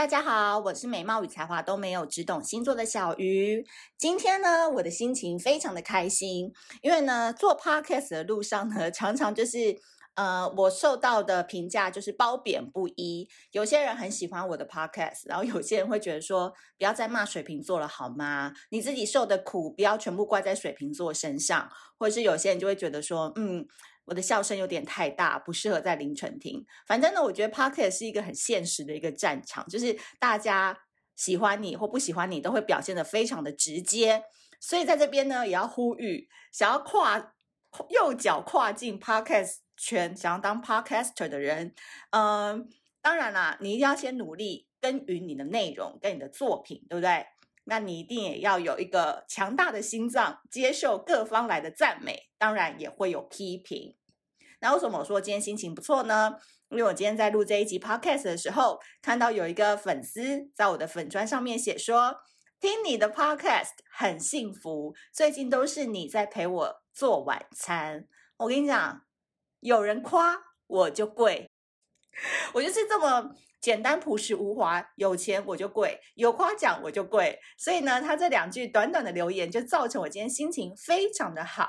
大家好，我是美貌与才华都没有，只懂星座的小鱼。今天呢，我的心情非常的开心，因为呢，做 podcast 的路上呢，常常就是。呃，我受到的评价就是褒贬不一。有些人很喜欢我的 podcast，然后有些人会觉得说，不要再骂水瓶座了好吗？你自己受的苦，不要全部怪在水瓶座身上。或者是有些人就会觉得说，嗯，我的笑声有点太大，不适合在凌晨听。反正呢，我觉得 podcast 是一个很现实的一个战场，就是大家喜欢你或不喜欢你，都会表现得非常的直接。所以在这边呢，也要呼吁，想要跨右脚跨进 podcast。圈想要当 podcaster 的人，嗯，当然啦，你一定要先努力耕耘你的内容跟你的作品，对不对？那你一定也要有一个强大的心脏，接受各方来的赞美，当然也会有批评。那为什么我说今天心情不错呢？因为我今天在录这一集 podcast 的时候，看到有一个粉丝在我的粉砖上面写说，听你的 podcast 很幸福，最近都是你在陪我做晚餐。我跟你讲。有人夸我就跪，我就是这么简单朴实无华。有钱我就跪，有夸奖我就跪。所以呢，他这两句短短的留言就造成我今天心情非常的好。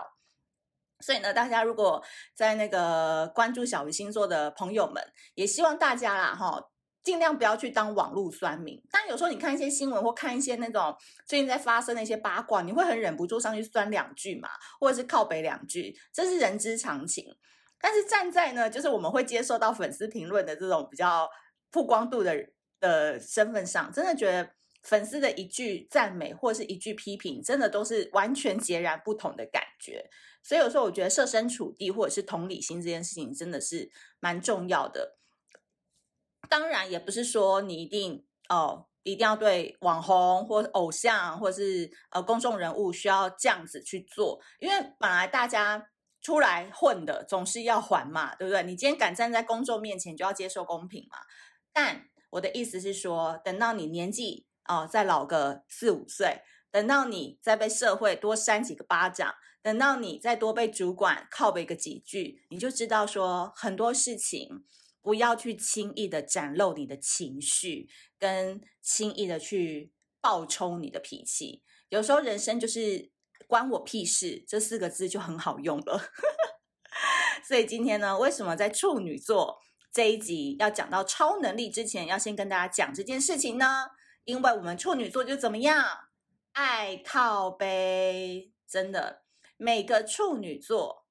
所以呢，大家如果在那个关注小鱼星座的朋友们，也希望大家啦哈，尽量不要去当网络酸民。但有时候你看一些新闻或看一些那种最近在发生的一些八卦，你会很忍不住上去酸两句嘛，或者是靠北两句，这是人之常情。但是站在呢，就是我们会接受到粉丝评论的这种比较曝光度的的身份上，真的觉得粉丝的一句赞美或是一句批评，真的都是完全截然不同的感觉。所以有时候我觉得设身处地或者是同理心这件事情真的是蛮重要的。当然也不是说你一定哦，一定要对网红或偶像或是呃公众人物需要这样子去做，因为本来大家。出来混的总是要还嘛，对不对？你今天敢站在公众面前，就要接受公平嘛。但我的意思是说，等到你年纪哦再老个四五岁，等到你再被社会多扇几个巴掌，等到你再多被主管靠北个几句，你就知道说很多事情不要去轻易的展露你的情绪，跟轻易的去暴冲你的脾气。有时候人生就是。关我屁事，这四个字就很好用了。所以今天呢，为什么在处女座这一集要讲到超能力之前，要先跟大家讲这件事情呢？因为我们处女座就怎么样，爱靠背，真的，每个处女座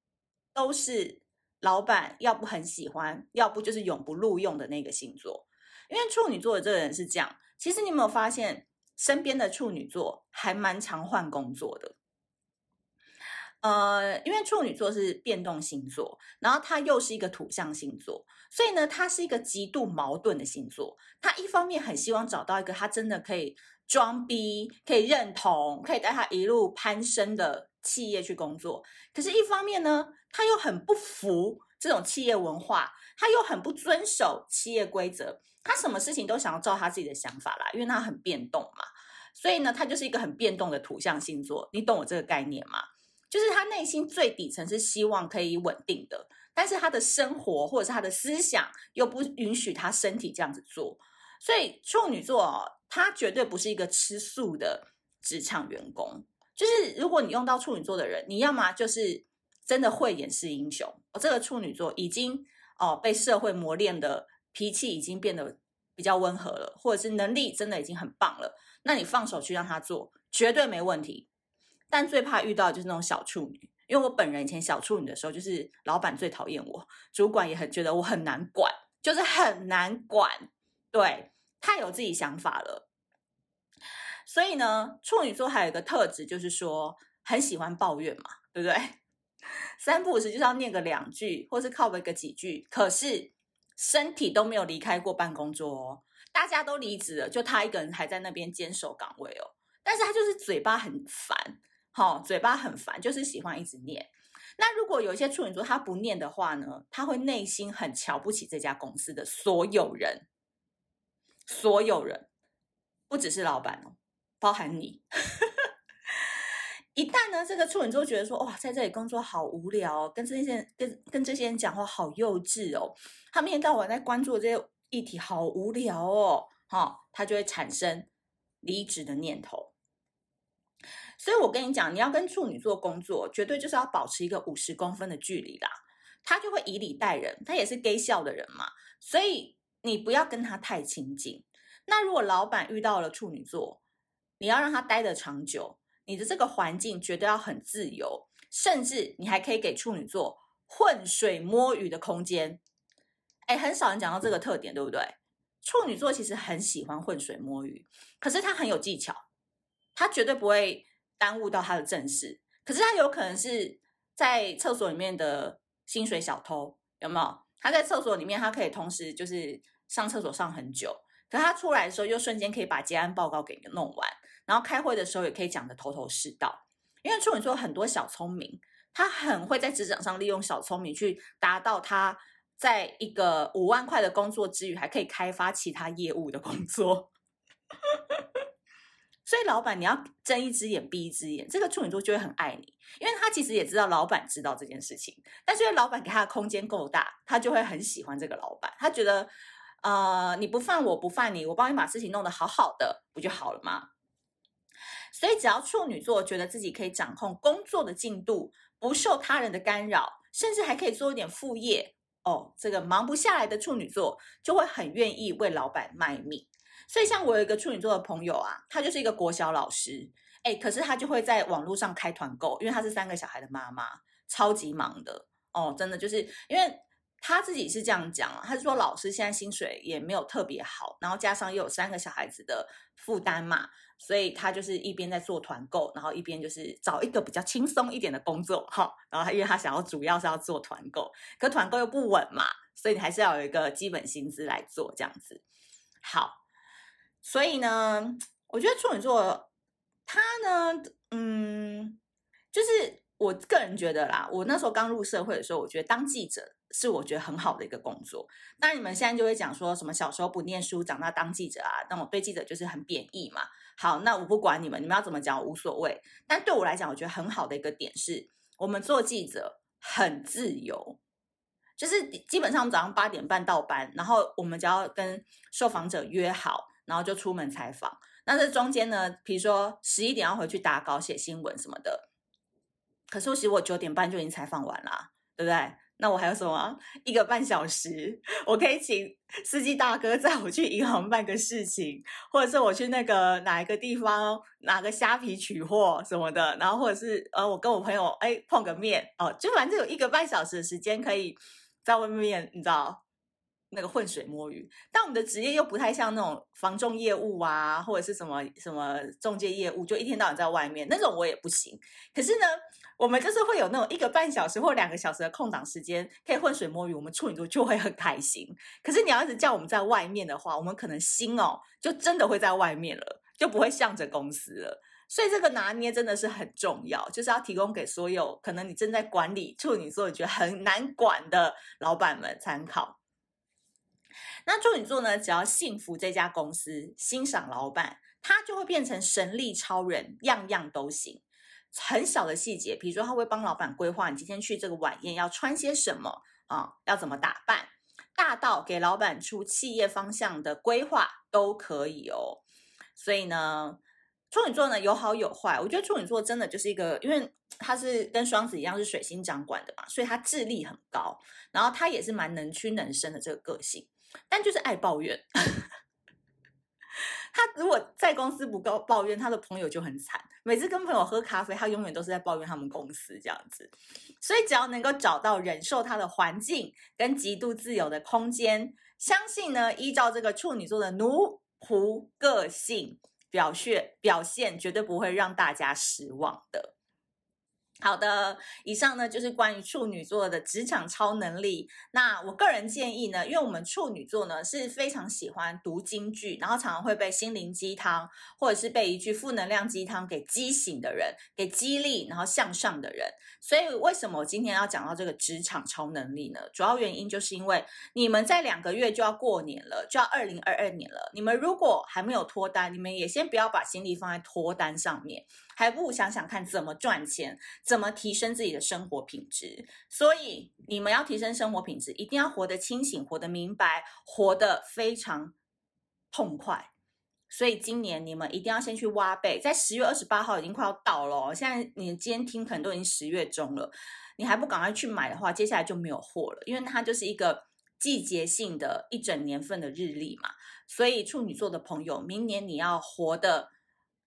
都是老板要不很喜欢，要不就是永不录用的那个星座。因为处女座的这个人是这样，其实你有没有发现，身边的处女座还蛮常换工作的？呃，因为处女座是变动星座，然后它又是一个土象星座，所以呢，它是一个极度矛盾的星座。它一方面很希望找到一个他真的可以装逼、可以认同、可以带他一路攀升的企业去工作，可是，一方面呢，他又很不服这种企业文化，他又很不遵守企业规则，他什么事情都想要照他自己的想法来，因为他很变动嘛。所以呢，他就是一个很变动的土象星座。你懂我这个概念吗？就是他内心最底层是希望可以稳定的，但是他的生活或者是他的思想又不允许他身体这样子做，所以处女座他绝对不是一个吃素的职场员工。就是如果你用到处女座的人，你要么就是真的会掩饰英雄，哦，这个处女座已经哦被社会磨练的脾气已经变得比较温和了，或者是能力真的已经很棒了，那你放手去让他做，绝对没问题。但最怕遇到就是那种小处女，因为我本人以前小处女的时候，就是老板最讨厌我，主管也很觉得我很难管，就是很难管，对，太有自己想法了。所以呢，处女座还有一个特质，就是说很喜欢抱怨嘛，对不对？三不五时就是要念个两句，或是靠北个几句，可是身体都没有离开过办公桌哦，大家都离职了，就他一个人还在那边坚守岗位哦，但是他就是嘴巴很烦。好、哦，嘴巴很烦，就是喜欢一直念。那如果有一些处女座他不念的话呢，他会内心很瞧不起这家公司的所有人，所有人，不只是老板哦，包含你。一旦呢，这个处女座觉得说，哇，在这里工作好无聊，哦跟这些跟跟这些人讲话好幼稚哦，他们一天到晚在关注这些议题，好无聊哦。哦，他就会产生离职的念头。所以我跟你讲，你要跟处女座工作，绝对就是要保持一个五十公分的距离啦。他就会以礼待人，他也是 gay 笑的人嘛，所以你不要跟他太亲近。那如果老板遇到了处女座，你要让他待得长久，你的这个环境绝对要很自由，甚至你还可以给处女座浑水摸鱼的空间。哎，很少人讲到这个特点，对不对？处女座其实很喜欢浑水摸鱼，可是他很有技巧，他绝对不会耽误到他的正事。可是他有可能是在厕所里面的薪水小偷，有没有？他在厕所里面，他可以同时就是上厕所上很久，可他出来的时候又瞬间可以把结案报告给弄完，然后开会的时候也可以讲得头头是道。因为处女座很多小聪明，他很会在职场上利用小聪明去达到他。在一个五万块的工作之余，还可以开发其他业务的工作，所以老板你要睁一只眼闭一只眼，这个处女座就会很爱你，因为他其实也知道老板知道这件事情，但是因为老板给他的空间够大，他就会很喜欢这个老板，他觉得呃你不犯我不犯你，我帮你把事情弄得好好的，不就好了吗？所以只要处女座觉得自己可以掌控工作的进度，不受他人的干扰，甚至还可以做一点副业。哦，这个忙不下来的处女座就会很愿意为老板卖命，所以像我有一个处女座的朋友啊，他就是一个国小老师，哎，可是他就会在网络上开团购，因为他是三个小孩的妈妈，超级忙的哦，真的就是因为他自己是这样讲啊，他是说老师现在薪水也没有特别好，然后加上又有三个小孩子的负担嘛。所以他就是一边在做团购，然后一边就是找一个比较轻松一点的工作，哈。然后他因为他想要主要是要做团购，可团购又不稳嘛，所以你还是要有一个基本薪资来做这样子。好，所以呢，我觉得处女座他呢，嗯，就是我个人觉得啦，我那时候刚入社会的时候，我觉得当记者是我觉得很好的一个工作。那你们现在就会讲说什么小时候不念书，长大当记者啊，那我对记者就是很贬义嘛。好，那我不管你们，你们要怎么讲无所谓。但对我来讲，我觉得很好的一个点是，我们做记者很自由，就是基本上早上八点半到班，然后我们只要跟受访者约好，然后就出门采访。那这中间呢，比如说十一点要回去打稿、写新闻什么的，可是其实我九点半就已经采访完了，对不对？那我还有什么？一个半小时，我可以请司机大哥载我去银行办个事情，或者是我去那个哪一个地方拿个虾皮取货什么的，然后或者是呃，我跟我朋友哎碰个面哦，就反正有一个半小时的时间可以在外面，你知道那个浑水摸鱼。但我们的职业又不太像那种房仲业务啊，或者是什么什么中介业务，就一天到晚在外面那种我也不行。可是呢。我们就是会有那种一个半小时或两个小时的空档时间，可以浑水摸鱼，我们处女座就会很开心。可是你要是叫我们在外面的话，我们可能心哦，就真的会在外面了，就不会向着公司了。所以这个拿捏真的是很重要，就是要提供给所有可能你正在管理处女座，你觉得很难管的老板们参考。那处女座呢，只要信服这家公司，欣赏老板，他就会变成神力超人，样样都行。很小的细节，比如说他会帮老板规划你今天去这个晚宴要穿些什么啊，要怎么打扮，大到给老板出企业方向的规划都可以哦。所以呢，处女座呢有好有坏，我觉得处女座真的就是一个，因为他是跟双子一样是水星掌管的嘛，所以他智力很高，然后他也是蛮能屈能伸的这个个性，但就是爱抱怨。他如果在公司不够抱怨，他的朋友就很惨。每次跟朋友喝咖啡，他永远都是在抱怨他们公司这样子。所以只要能够找到忍受他的环境跟极度自由的空间，相信呢，依照这个处女座的奴仆个性表现表现，绝对不会让大家失望的。好的，以上呢就是关于处女座的职场超能力。那我个人建议呢，因为我们处女座呢是非常喜欢读金句，然后常常会被心灵鸡汤或者是被一句负能量鸡汤给激醒的人，给激励然后向上的人。所以为什么我今天要讲到这个职场超能力呢？主要原因就是因为你们在两个月就要过年了，就要二零二二年了。你们如果还没有脱单，你们也先不要把心力放在脱单上面。还不想想看怎么赚钱，怎么提升自己的生活品质。所以你们要提升生活品质，一定要活得清醒，活得明白，活得非常痛快。所以今年你们一定要先去挖贝，在十月二十八号已经快要到了哦。现在你今天听可能都已经十月中了，你还不赶快去买的话，接下来就没有货了，因为它就是一个季节性的一整年份的日历嘛。所以处女座的朋友，明年你要活得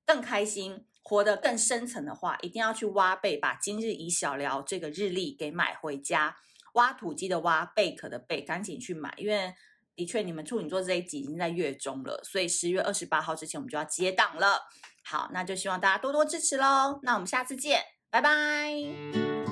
更开心，活得更深层的话，一定要去挖贝，把今日以小聊这个日历给买回家。挖土机的挖，贝壳的贝，赶紧去买，因为。的确，你们处女座这一集已经在月中了，所以十月二十八号之前我们就要接档了。好，那就希望大家多多支持喽。那我们下次见，拜拜。